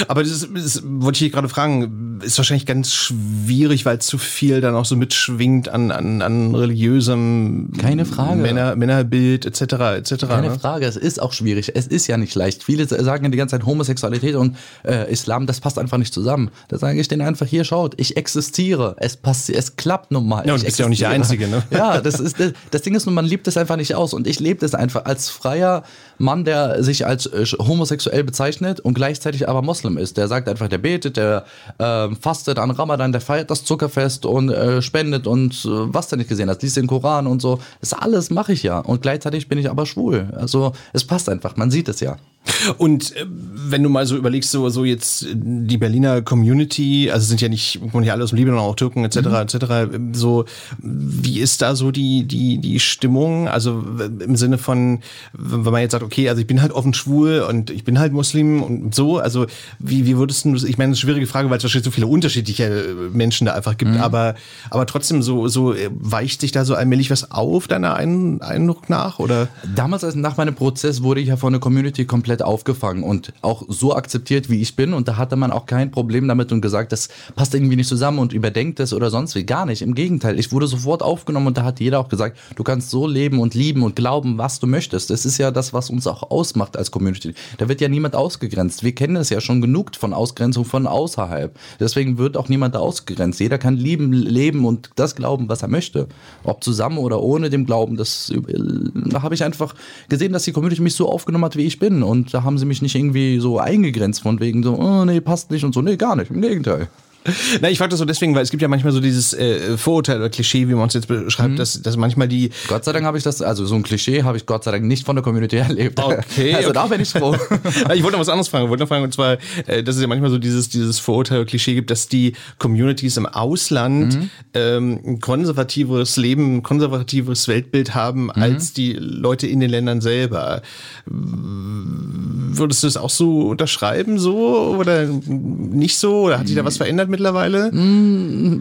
Aber das, ist, das wollte ich hier gerade fragen, ist wahrscheinlich ganz schwierig, weil zu viel dann auch so mitschwingt an, an, an religiösem Keine Frage. Männer, Männerbild etc. etc. Keine ne? Frage, es ist auch schwierig. Es ist ja nicht leicht. Viele sagen ja die ganze Zeit Homosexualität und äh, Islam, das passt einfach nicht zusammen. Da sage ich denen einfach, hier schaut, ich existiere. Es passt, es klappt nun mal. Ja, und du bist ja auch nicht der. Einzige, ne? Ja, das ist das, das Ding ist nur, man lebt es einfach nicht aus und ich lebe das einfach als freier Mann, der sich als äh, homosexuell bezeichnet und gleichzeitig aber Moslem ist. Der sagt einfach, der betet, der ähm, fastet an Ramadan, der feiert das Zuckerfest und äh, spendet und äh, was du nicht gesehen hast, liest den Koran und so. Das alles mache ich ja und gleichzeitig bin ich aber schwul. Also es passt einfach, man sieht es ja. Und äh, wenn du mal so überlegst, so, so jetzt äh, die Berliner Community, also sind ja nicht, kommen ja alle aus dem Libanon, auch Türken etc. Mhm. etc. So, wie ist da so die die die Stimmung? Also im Sinne von, wenn man jetzt sagt, okay, also ich bin halt offen schwul und ich bin halt Muslim und so, also wie wie würdest du, ich meine, das ist eine schwierige Frage, weil es wahrscheinlich so viele unterschiedliche äh, Menschen da einfach gibt, aber aber trotzdem so so äh, weicht sich da so allmählich was auf deiner Ein Eindruck nach oder? Damals, als nach meinem Prozess, wurde ich ja von der Community komplett aufgefangen und auch so akzeptiert, wie ich bin. Und da hatte man auch kein Problem damit und gesagt, das passt irgendwie nicht zusammen und überdenkt es oder sonst wie. Gar nicht. Im Gegenteil, ich wurde sofort aufgenommen und da hat jeder auch gesagt, du kannst so leben und lieben und glauben, was du möchtest. Das ist ja das, was uns auch ausmacht als Community. Da wird ja niemand ausgegrenzt. Wir kennen es ja schon genug von Ausgrenzung von außerhalb. Deswegen wird auch niemand ausgegrenzt. Jeder kann lieben, leben und das glauben, was er möchte. Ob zusammen oder ohne dem Glauben, das äh, da habe ich einfach gesehen, dass die Community mich so aufgenommen hat, wie ich bin. Und da haben sie mich nicht irgendwie so eingegrenzt von wegen so, oh nee, passt nicht und so. Nee, gar nicht. Im Gegenteil. (laughs) Na, ich frage das so deswegen, weil es gibt ja manchmal so dieses äh, Vorurteil oder Klischee, wie man es jetzt beschreibt, Mhm. dass, dass manchmal die Gott sei Dank habe ich das, also so ein Klischee habe ich Gott sei Dank nicht von der Community (laughs) erlebt. Okay, Also okay. da bin ich froh. (laughs) Ich wollte noch was anderes fragen. Ich wollte noch fragen, und zwar, äh, dass es ja manchmal so dieses, dieses Vorurteil oder Klischee gibt, dass die Communities im Ausland Mhm. ähm, ein konservativeres Leben, ein konservativeres Weltbild Mhm. haben als die Leute in den Ländern selber. Würdest du das auch so unterschreiben, so oder nicht so? Oder hat sich da was verändert mittlerweile?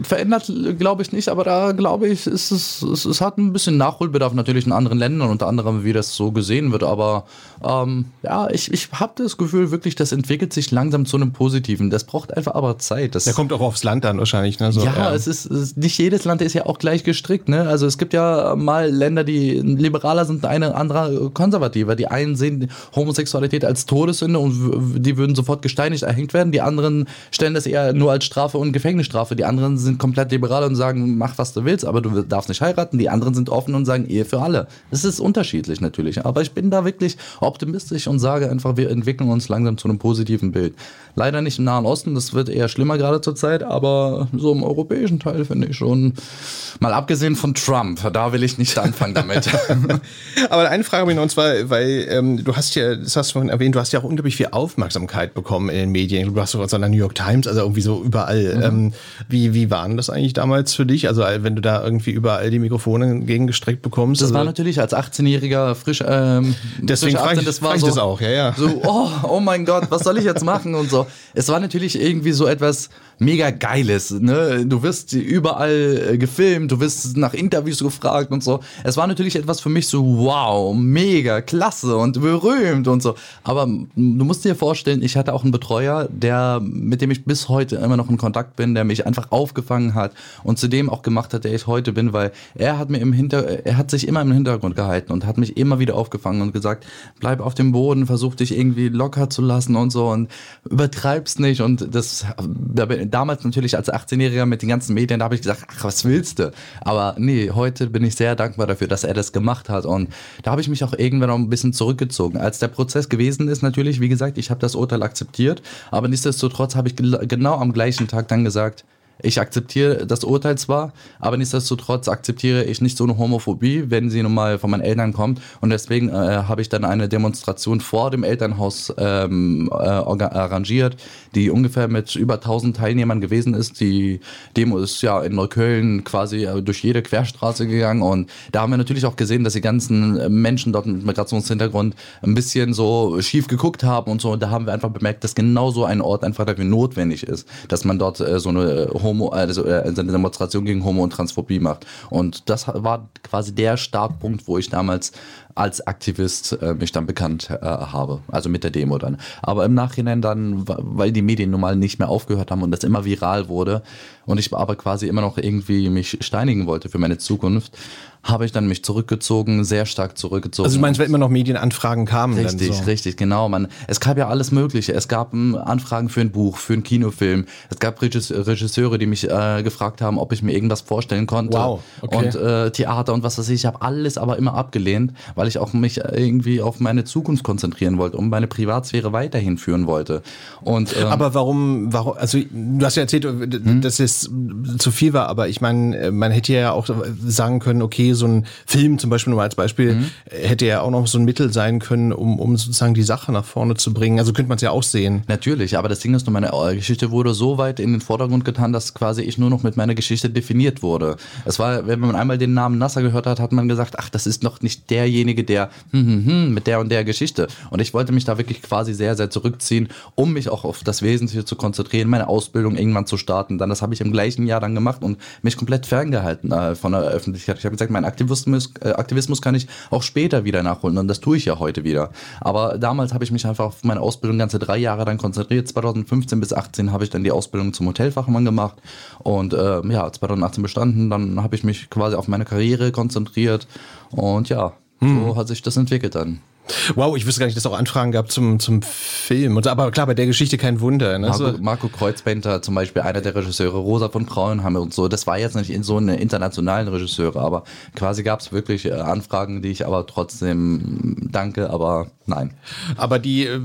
Verändert glaube ich nicht, aber da glaube ich, ist es, es, es hat ein bisschen Nachholbedarf natürlich in anderen Ländern, unter anderem wie das so gesehen wird, aber ähm, ja, ich, ich habe das Gefühl wirklich, das entwickelt sich langsam zu einem Positiven. Das braucht einfach aber Zeit. Das Der kommt auch aufs Land an wahrscheinlich. Ne? So, ja, es ist, es nicht jedes Land ist ja auch gleich gestrickt. Ne? Also es gibt ja mal Länder, die liberaler sind, eine andere konservativer. Die einen sehen Homosexualität als als Todessünde und die würden sofort gesteinigt erhängt werden. Die anderen stellen das eher nur als Strafe und Gefängnisstrafe. Die anderen sind komplett liberal und sagen, mach was du willst, aber du darfst nicht heiraten. Die anderen sind offen und sagen, Ehe für alle. Das ist unterschiedlich natürlich. Aber ich bin da wirklich optimistisch und sage einfach, wir entwickeln uns langsam zu einem positiven Bild. Leider nicht im Nahen Osten, das wird eher schlimmer gerade zur Zeit, aber so im europäischen Teil finde ich schon, mal abgesehen von Trump, da will ich nicht anfangen damit. (laughs) aber eine Frage habe ich noch, und zwar, weil ähm, du hast ja, das hast du vorhin erwähnt, du hast ja auch unglaublich viel Aufmerksamkeit bekommen in den Medien. Du hast sogar so in der New York Times, also irgendwie so überall. Mhm. Ähm, wie, wie waren das eigentlich damals für dich? Also wenn du da irgendwie überall die Mikrofone entgegengestreckt bekommst? Das also, war natürlich als 18-Jähriger frisch, ähm, deswegen frage ich, das war so, das auch, ja, ja. So, oh, oh mein Gott, was soll ich jetzt machen und so. Es war natürlich irgendwie so etwas, mega geiles. Ne? Du wirst überall äh, gefilmt, du wirst nach Interviews gefragt und so. Es war natürlich etwas für mich so, wow, mega, klasse und berühmt und so. Aber du musst dir vorstellen, ich hatte auch einen Betreuer, der, mit dem ich bis heute immer noch in Kontakt bin, der mich einfach aufgefangen hat und zu dem auch gemacht hat, der ich heute bin, weil er hat mir im Hinter, er hat sich immer im Hintergrund gehalten und hat mich immer wieder aufgefangen und gesagt, bleib auf dem Boden, versuch dich irgendwie locker zu lassen und so und übertreib's nicht und das, damals natürlich als 18-Jähriger mit den ganzen Medien, da habe ich gesagt, ach, was willst du? Aber nee, heute bin ich sehr dankbar dafür, dass er das gemacht hat. Und da habe ich mich auch irgendwann noch ein bisschen zurückgezogen. Als der Prozess gewesen ist, natürlich, wie gesagt, ich habe das Urteil akzeptiert, aber nichtsdestotrotz habe ich genau am gleichen Tag dann gesagt, ich akzeptiere das Urteil zwar, aber nichtsdestotrotz akzeptiere ich nicht so eine Homophobie, wenn sie nun mal von meinen Eltern kommt. Und deswegen äh, habe ich dann eine Demonstration vor dem Elternhaus ähm, äh, arrangiert, die ungefähr mit über 1000 Teilnehmern gewesen ist. Die Demo ist ja in Neukölln quasi äh, durch jede Querstraße gegangen. Und da haben wir natürlich auch gesehen, dass die ganzen Menschen dort mit Migrationshintergrund ein bisschen so schief geguckt haben und so. Und da haben wir einfach bemerkt, dass genau so ein Ort einfach dafür notwendig ist, dass man dort äh, so eine Homo, also äh, eine Demonstration gegen Homo und Transphobie macht. Und das war quasi der Startpunkt, wo ich damals als Aktivist äh, mich dann bekannt äh, habe, also mit der Demo dann. Aber im Nachhinein dann, weil die Medien nun mal nicht mehr aufgehört haben und das immer viral wurde und ich aber quasi immer noch irgendwie mich steinigen wollte für meine Zukunft, habe ich dann mich zurückgezogen, sehr stark zurückgezogen. Also du meinst, wenn immer noch Medienanfragen kamen? Richtig, so. richtig, genau. Man, es gab ja alles Mögliche. Es gab ähm, Anfragen für ein Buch, für einen Kinofilm. Es gab Regisseure, die mich äh, gefragt haben, ob ich mir irgendwas vorstellen konnte. Wow, okay. Und äh, Theater und was weiß ich. Ich habe alles aber immer abgelehnt, weil ich auch mich irgendwie auf meine Zukunft konzentrieren wollte und meine Privatsphäre weiterhin führen wollte. Und, ähm, aber warum, warum, also du hast ja erzählt, hm? dass es zu viel war, aber ich meine, man hätte ja auch sagen können, okay, so ein Film zum Beispiel nur als Beispiel mhm. hätte ja auch noch so ein Mittel sein können, um, um sozusagen die Sache nach vorne zu bringen. Also könnte man es ja auch sehen. Natürlich, aber das Ding ist nur, meine äh, Geschichte wurde so weit in den Vordergrund getan, dass quasi ich nur noch mit meiner Geschichte definiert wurde. Es war, wenn man einmal den Namen Nasser gehört hat, hat man gesagt, ach, das ist noch nicht derjenige, der hm, hm, hm, mit der und der Geschichte. Und ich wollte mich da wirklich quasi sehr, sehr zurückziehen, um mich auch auf das Wesentliche zu konzentrieren, meine Ausbildung irgendwann zu starten. Dann, das habe ich im gleichen Jahr dann gemacht und mich komplett ferngehalten äh, von der Öffentlichkeit. Ich habe gesagt, mein Aktivismus, äh, Aktivismus kann ich auch später wieder nachholen und das tue ich ja heute wieder. Aber damals habe ich mich einfach auf meine Ausbildung ganze drei Jahre dann konzentriert. 2015 bis 18 habe ich dann die Ausbildung zum Hotelfachmann gemacht und äh, ja, 2018 bestanden. Dann habe ich mich quasi auf meine Karriere konzentriert und ja, hm. so hat sich das entwickelt dann. Wow, ich wüsste gar nicht, dass es auch Anfragen gab zum, zum Film. aber klar, bei der Geschichte kein Wunder. Ne? Marco, Marco Kreuzbender, zum Beispiel einer der Regisseure, Rosa von Braunhammer und so. Das war jetzt nicht in so eine internationalen Regisseure, aber quasi gab es wirklich äh, Anfragen, die ich aber trotzdem danke, aber nein. Aber die äh,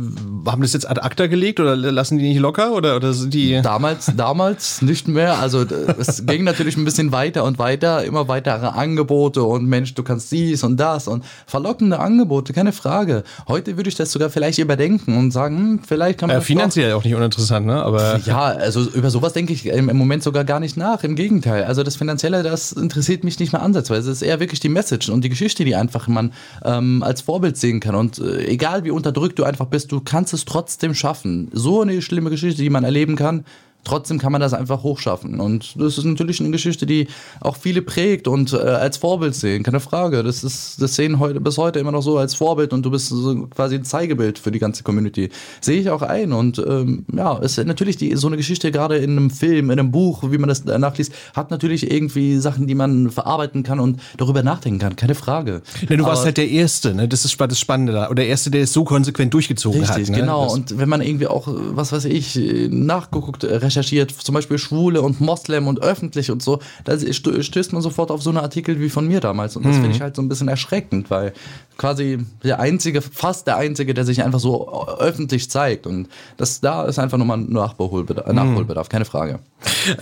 haben das jetzt ad acta gelegt oder lassen die nicht locker oder, oder sind die? Damals, damals nicht mehr. Also es (laughs) ging natürlich ein bisschen weiter und weiter, immer weitere Angebote und Mensch, du kannst dies und das und verlockende Angebote, keine Frage. Frage. Heute würde ich das sogar vielleicht überdenken und sagen, hm, vielleicht kann man. Äh, finanziell auch nicht uninteressant, ne? Aber ja, also über sowas denke ich im, Moment sogar gar nicht nach. Im Gegenteil. Also das Finanzielle, das interessiert mich nicht mehr ansatzweise. Es ist eher wirklich die Message und die Geschichte, die einfach man ähm, als Vorbild sehen kann. Und äh, egal wie unterdrückt du einfach bist, du kannst es trotzdem schaffen. So eine schlimme Geschichte, die man erleben kann, Trotzdem kann man das einfach hochschaffen. Und das ist natürlich eine Geschichte, die auch viele prägt und äh, als Vorbild sehen, keine Frage. Das ist, das sehen heute bis heute immer noch so als Vorbild und du bist so quasi ein Zeigebild für die ganze Community. Sehe ich auch ein. Und ähm, ja, es ist natürlich die, so eine Geschichte, gerade in einem Film, in einem Buch, wie man das nachliest, hat natürlich irgendwie Sachen, die man verarbeiten kann und darüber nachdenken kann. Keine Frage. Ja, du warst halt der Erste, ne? Das ist das Spannende da. Oder der Erste, der es so konsequent durchgezogen Richtig, hat. Ne? genau. Das- und wenn man irgendwie auch, was weiß ich, nachgeguckt, äh, recherchiert, zum Beispiel Schwule und Moslem und öffentlich und so, da stö- stößt man sofort auf so eine Artikel wie von mir damals. Und das Mhm. finde ich halt so ein bisschen erschreckend, weil quasi der einzige, fast der einzige, der sich einfach so öffentlich zeigt. Und das da ist einfach nochmal ein Nachholbedarf, Mhm. Nachholbedarf keine Frage.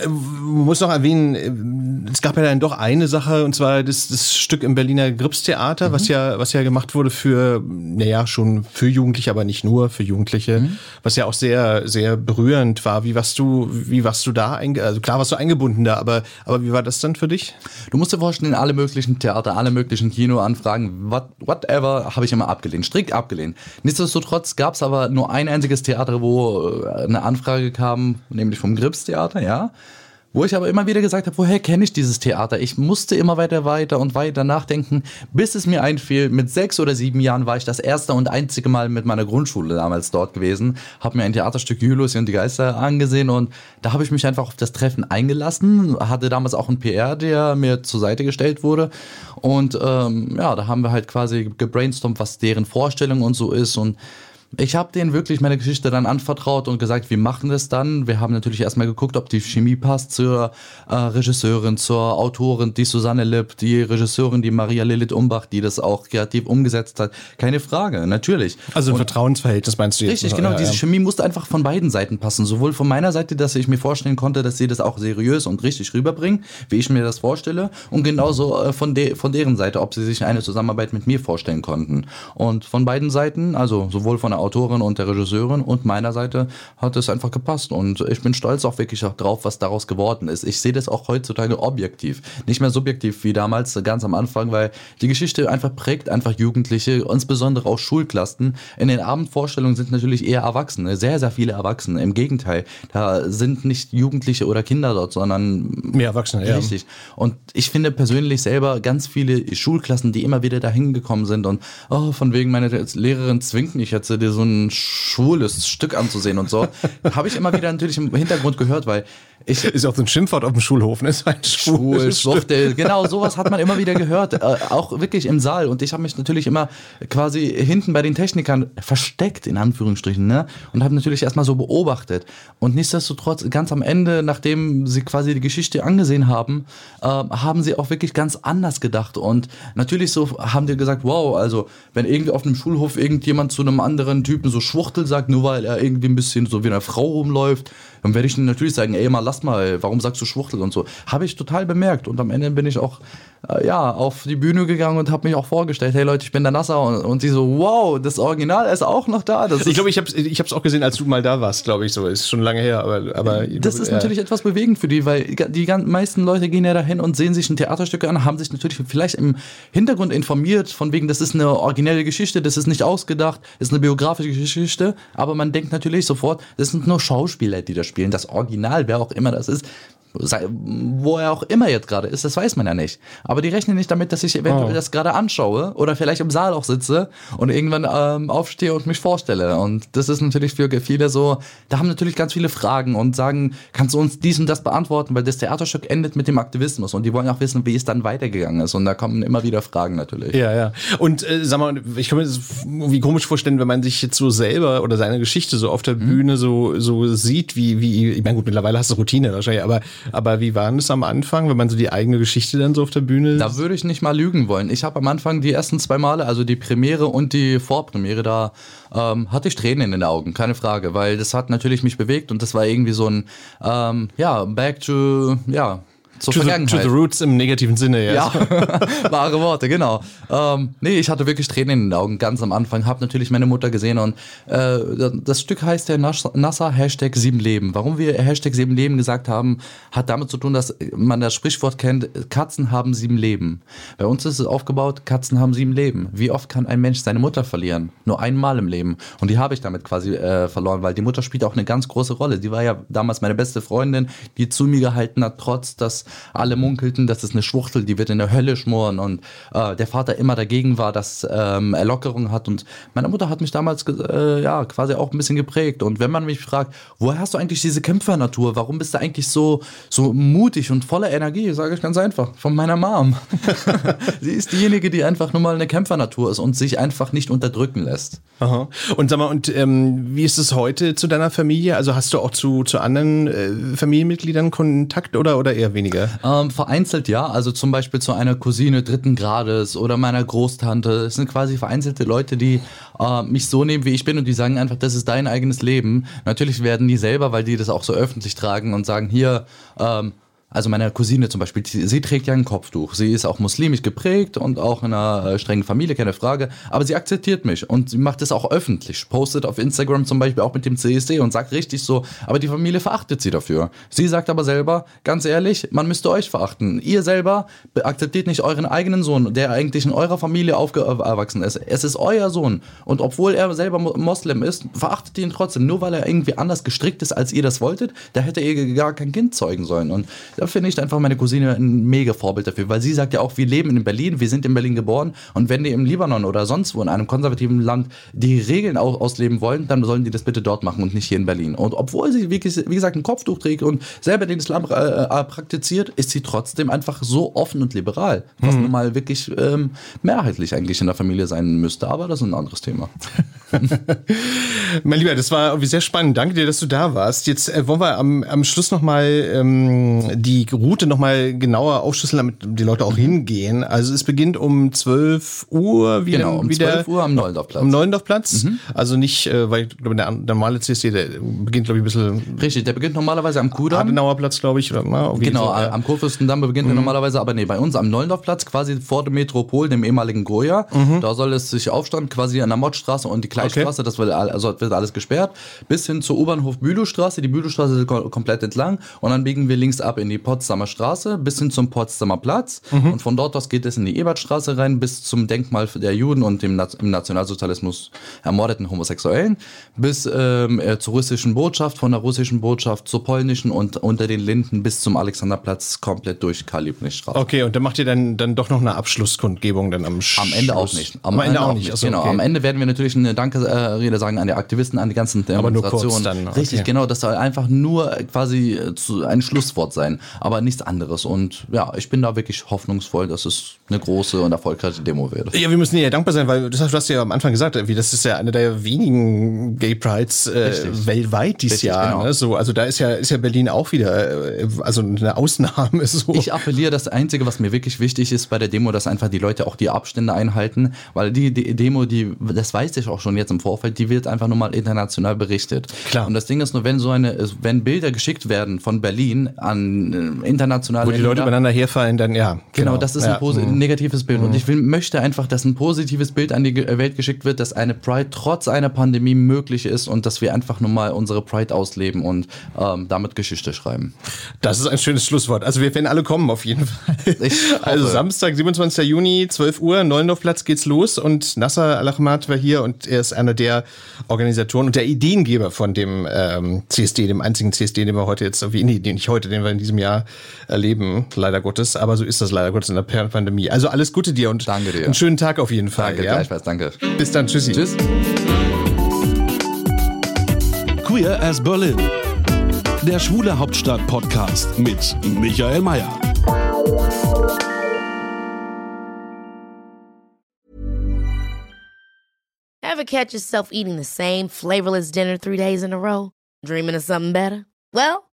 Man muss noch erwähnen, äh, es gab ja dann doch eine Sache, und zwar das, das Stück im Berliner Gripstheater, was ja, was ja gemacht wurde für, naja, schon für Jugendliche, aber nicht nur für Jugendliche, was ja auch sehr, sehr berührend war. Wie warst du, wie warst du da also klar warst du eingebunden da, aber, aber wie war das dann für dich? Du musst dir vorstellen, alle möglichen Theater, alle möglichen Kinoanfragen, what, whatever, habe ich immer abgelehnt, strikt abgelehnt. Nichtsdestotrotz gab es aber nur ein einziges Theater, wo äh, eine Anfrage kam, nämlich vom Grips-Theater, ja. Wo ich aber immer wieder gesagt habe, woher kenne ich dieses Theater? Ich musste immer weiter, weiter und weiter nachdenken, bis es mir einfiel, mit sechs oder sieben Jahren war ich das erste und einzige Mal mit meiner Grundschule damals dort gewesen, habe mir ein Theaterstück Julius und die Geister angesehen und da habe ich mich einfach auf das Treffen eingelassen, hatte damals auch einen PR, der mir zur Seite gestellt wurde und ähm, ja, da haben wir halt quasi gebrainstormt, was deren Vorstellung und so ist und ich habe denen wirklich meine Geschichte dann anvertraut und gesagt, wir machen das dann. Wir haben natürlich erstmal geguckt, ob die Chemie passt zur äh, Regisseurin, zur Autorin, die Susanne Lipp, die Regisseurin, die Maria Lilith Umbach, die das auch kreativ umgesetzt hat. Keine Frage, natürlich. Also ein Vertrauensverhältnis meinst du jetzt? Richtig, genau. Ja, Diese ja. Chemie musste einfach von beiden Seiten passen. Sowohl von meiner Seite, dass ich mir vorstellen konnte, dass sie das auch seriös und richtig rüberbringen, wie ich mir das vorstelle. Und genauso äh, von, de von deren Seite, ob sie sich eine Zusammenarbeit mit mir vorstellen konnten. Und von beiden Seiten, also sowohl von der Autorin und der Regisseurin und meiner Seite, hat es einfach gepasst. Und ich bin stolz auch wirklich auch drauf, was daraus geworden ist. Ich sehe das auch heutzutage objektiv. Nicht mehr subjektiv wie damals, ganz am Anfang, weil die Geschichte einfach prägt einfach Jugendliche, insbesondere auch Schulklassen. In den Abendvorstellungen sind natürlich eher Erwachsene, sehr, sehr viele Erwachsene. Im Gegenteil, da sind nicht Jugendliche oder Kinder dort, sondern Mehr Erwachsene, ja. Richtig. Und ich finde persönlich selber ganz viele Schulklassen, die immer wieder dahin gekommen sind und oh, von wegen meine Lehrerin zwingt mich jetzt dir so ein schwules Stück anzusehen und so, (laughs) habe ich immer wieder natürlich im Hintergrund gehört, weil ich Ist auch so ein Schimpfwort auf dem Schulhof, ne? Ist ein Schwul, Stück. Genau, sowas hat man immer wieder (laughs) gehört, äh, auch wirklich im Saal. Und ich habe mich natürlich immer quasi hinten bei den Technikern versteckt, in Anführungsstrichen, ne? Und habe natürlich erstmal so beobachtet. Und nichtsdestotrotz, ganz am Ende, nachdem sie quasi die Geschichte angesehen haben, äh, haben sie auch wirklich ganz anders gedacht. Und natürlich so haben die gesagt, wow, also wenn irgendwie auf einem Schulhof irgendjemand zu einem anderen Typen so Schwuchtel sagt, nur weil er irgendwie ein bisschen so wie eine Frau rumläuft, dann werde ich natürlich sagen, ey, mal lass mal, warum sagst du Schwuchtel und so. Habe ich total bemerkt. Und am Ende bin ich auch, äh, ja, auf die Bühne gegangen und habe mich auch vorgestellt, hey Leute, ich bin der Nasser. Und, und die so, wow, das Original ist auch noch da. Das Ich glaube, ich habe ich hab's auch gesehen, als du mal da warst, glaube ich so. Ist schon lange her, aber. aber das ist ja. natürlich etwas bewegend für die, weil die meisten Leute gehen ja dahin und sehen sich ein Theaterstück an, haben sich natürlich vielleicht im Hintergrund informiert, von wegen, das ist eine originelle Geschichte, das ist nicht ausgedacht, das ist eine biografische Geschichte, aber man denkt natürlich sofort, das sind nur Schauspieler, die das spielen. Das Original, wer auch immer das ist, sei, wo er auch immer jetzt gerade ist, das weiß man ja nicht. Aber die rechnen nicht damit, dass ich eventuell Oh. das gerade anschaue oder vielleicht im Saal auch sitze und irgendwann ähm, aufstehe und mich vorstelle. Und das ist natürlich für viele so, da haben natürlich ganz viele Fragen und sagen, kannst du uns dies und das beantworten, weil das Theaterstück endet mit dem Aktivismus und die wollen auch wissen, wie es dann weitergegangen ist. Und da kommen immer wieder Fragen natürlich. Ja, ja. Und äh, sag mal, ich kann mir das irgendwie komisch vorstellen, wenn man sich jetzt so selber oder seine Geschichte so auf der Mhm. Bühne so, so sieht, wie, wie, ich meine, gut, mittlerweile hast du Routine wahrscheinlich, aber, aber wie war das am Anfang, wenn man so die eigene Geschichte dann so auf der Bühne Da würde ich nicht mal lügen wollen. Ich habe am Anfang die ersten zwei Male, also die Premiere und die Vorpremiere, da ähm, hatte ich Tränen in den Augen, keine Frage, weil das hat natürlich mich bewegt und das war irgendwie so ein, ähm, ja, back to, ja, zur to, the, Vergangenheit. to the roots im negativen Sinne, ja. Ja, (laughs) wahre Worte, genau. Ähm, nee, ich hatte wirklich Tränen in den Augen ganz am Anfang, habe natürlich meine Mutter gesehen und äh, das Stück heißt ja NASA Hashtag sieben Leben. Warum wir Hashtag sieben Leben gesagt haben, hat damit zu tun, dass man das Sprichwort kennt, Katzen haben sieben Leben. Bei uns ist es aufgebaut, Katzen haben sieben Leben. Wie oft kann ein Mensch seine Mutter verlieren? Nur einmal im Leben. Und die habe ich damit quasi äh, verloren, weil die Mutter spielt auch eine ganz große Rolle. Die war ja damals meine beste Freundin, die zu mir gehalten hat, trotz dass alle munkelten, das ist eine Schwuchtel, die wird in der Hölle schmoren und äh, der Vater immer dagegen war, dass ähm, er Lockerung hat und meine Mutter hat mich damals äh, ja quasi auch ein bisschen geprägt und wenn man mich fragt, woher hast du eigentlich diese Kämpfernatur, warum bist du eigentlich so so mutig und voller Energie, sage ich ganz einfach, von meiner Mom. (laughs) Sie ist diejenige, die einfach nur mal eine Kämpfernatur ist und sich einfach nicht unterdrücken lässt. Aha. Und sag mal, und ähm, wie ist es heute zu deiner Familie? Also hast du auch zu, zu anderen äh, Familienmitgliedern Kontakt oder, oder eher weniger? Ähm, vereinzelt ja, also zum Beispiel zu einer Cousine dritten Grades oder meiner Großtante. Es sind quasi vereinzelte Leute, die äh, mich so nehmen, wie ich bin und die sagen einfach, das ist dein eigenes Leben. Natürlich werden die selber, weil die das auch so öffentlich tragen und sagen, hier, ähm, also meine Cousine zum Beispiel, sie trägt ja ein Kopftuch. Sie ist auch muslimisch geprägt und auch in einer äh, strengen Familie, keine Frage. Aber sie akzeptiert mich und sie macht es auch öffentlich. Postet auf Instagram zum Beispiel auch mit dem CSD und sagt richtig so, aber die Familie verachtet sie dafür. Sie sagt aber selber, ganz ehrlich, man müsste euch verachten. Ihr selber akzeptiert nicht euren eigenen Sohn, der eigentlich in eurer Familie aufgewachsen ist. Es ist euer Sohn. Und obwohl er selber Moslem ist, verachtet ihr ihn trotzdem. Nur weil er irgendwie anders gestrickt ist, als ihr das wolltet, da hätte ihr gar kein Kind zeugen sollen. Und da finde ich einfach meine Cousine ein mega Vorbild dafür, weil sie sagt ja auch, wir leben in Berlin, wir sind in Berlin geboren und wenn die im Libanon oder sonst wo in einem konservativen Land die Regeln auch ausleben wollen, dann sollen die das bitte dort machen und nicht hier in Berlin. Und obwohl sie, wie, wie gesagt, ein Kopftuch trägt und selber den Islam äh, äh, praktiziert, ist sie trotzdem einfach so offen und liberal, was mhm. nun mal wirklich ähm, mehrheitlich eigentlich in der Familie sein müsste. Aber das ist ein anderes Thema. (laughs) mein Lieber, das war irgendwie sehr spannend. Danke dir, dass du da warst. Jetzt äh, wollen wir am, am Schluss nochmal ähm, die Route nochmal genauer aufschlüsseln, damit die Leute auch mhm. hingehen. Also es beginnt um 12 Uhr wieder. Genau, um wieder 12 Uhr am Neulendorfplatz. Am Neulendorfplatz. Mhm. Also nicht, äh, weil ich glaube, der, der normale CSD, der beginnt, glaube ich, ein bisschen. Richtig, der beginnt normalerweise am Kudamm. Adenauer Platz, glaube ich. Oder, na, genau, so, ja. am Kurfürstendamm beginnt mhm. er normalerweise, aber nee, bei uns am Neulendorfplatz, quasi vor dem Metropol, dem ehemaligen Goya. Mhm. Da soll es sich aufstellen, quasi an der Mottstraße und die Kleinstraße, okay. das wird, also wird alles gesperrt, bis hin zur U-Bahnhof Bülowstraße. Die Bülowstraße ist komplett entlang und dann biegen wir links ab in die Potsdamer Straße bis hin zum Potsdamer Platz. Mhm. Und von dort aus geht es in die Ebertstraße rein bis zum Denkmal der Juden und dem im Nationalsozialismus ermordeten Homosexuellen, bis ähm, äh, zur russischen Botschaft, von der russischen Botschaft zur polnischen und unter den Linden bis zum Alexanderplatz komplett durch karl straße Okay, und dann macht ihr dann, dann doch noch eine Abschlusskundgebung dann am Schluss? Am Ende auch nicht. Am, am Ende, Ende, auch nicht. Achso, genau, okay. am Ende werden wir natürlich eine Danke-Rede sagen an die Aktivisten, an die ganzen Demonstrationen. Dann, okay. Richtig, genau. Das soll einfach nur quasi zu, ein Schlusswort sein, aber nichts anderes. Und ja, ich bin da wirklich hoffnungsvoll, dass es eine große und erfolgreiche Demo wird. Ja, wir müssen ja dankbar sein, weil das hast du ja am Anfang gesagt, das ist ja eine der wenigen Gay Prides äh, weltweit dieses Richtig, Jahr. Genau. Ne? So, also da ist ja ist ja Berlin auch wieder äh, also eine Ausnahme. (laughs) So. Ich appelliere, das Einzige, was mir wirklich wichtig ist bei der Demo, dass einfach die Leute auch die Abstände einhalten, weil die, die Demo, die das weiß ich auch schon jetzt im Vorfeld, die wird einfach nur mal international berichtet. Klar. Und das Ding ist nur, wenn so eine, wenn Bilder geschickt werden von Berlin an äh, internationale Wo die Leute übereinander herfallen, dann ja. Genau, genau das ist ja. ein, ein, mhm. negatives Bild. Mhm. Und ich will, möchte einfach, dass ein positives Bild an die Welt geschickt wird, dass eine Pride trotz einer Pandemie möglich ist und dass wir einfach nur mal unsere Pride ausleben und ähm, damit Geschichte schreiben. Das ist ein schönes Schlusswort. Also wir werden alle kommen auf jeden Fall. (laughs) also Samstag, 27. Juni, 12 Uhr, Neulendorfplatz geht's los und Nasser Al-Ahmad war hier und er ist einer der Organisatoren und der Ideengeber von dem ähm, CSD, dem einzigen CSD, den wir heute jetzt, wie nee, den nicht heute, den wir in diesem Jahr erleben, leider Gottes. Aber so ist das leider Gottes in der Pandemie. Also alles Gute dir und danke dir. einen schönen Tag auf jeden Fall. Danke, ja? gleichfalls, danke. Bis dann, tschüssi. Tschüss. Queer as Berlin. Der Schwule Hauptstadt Podcast mit Michael Mayer. Ever catch yourself eating the same flavorless dinner three days in a row? Dreaming of something better? Well,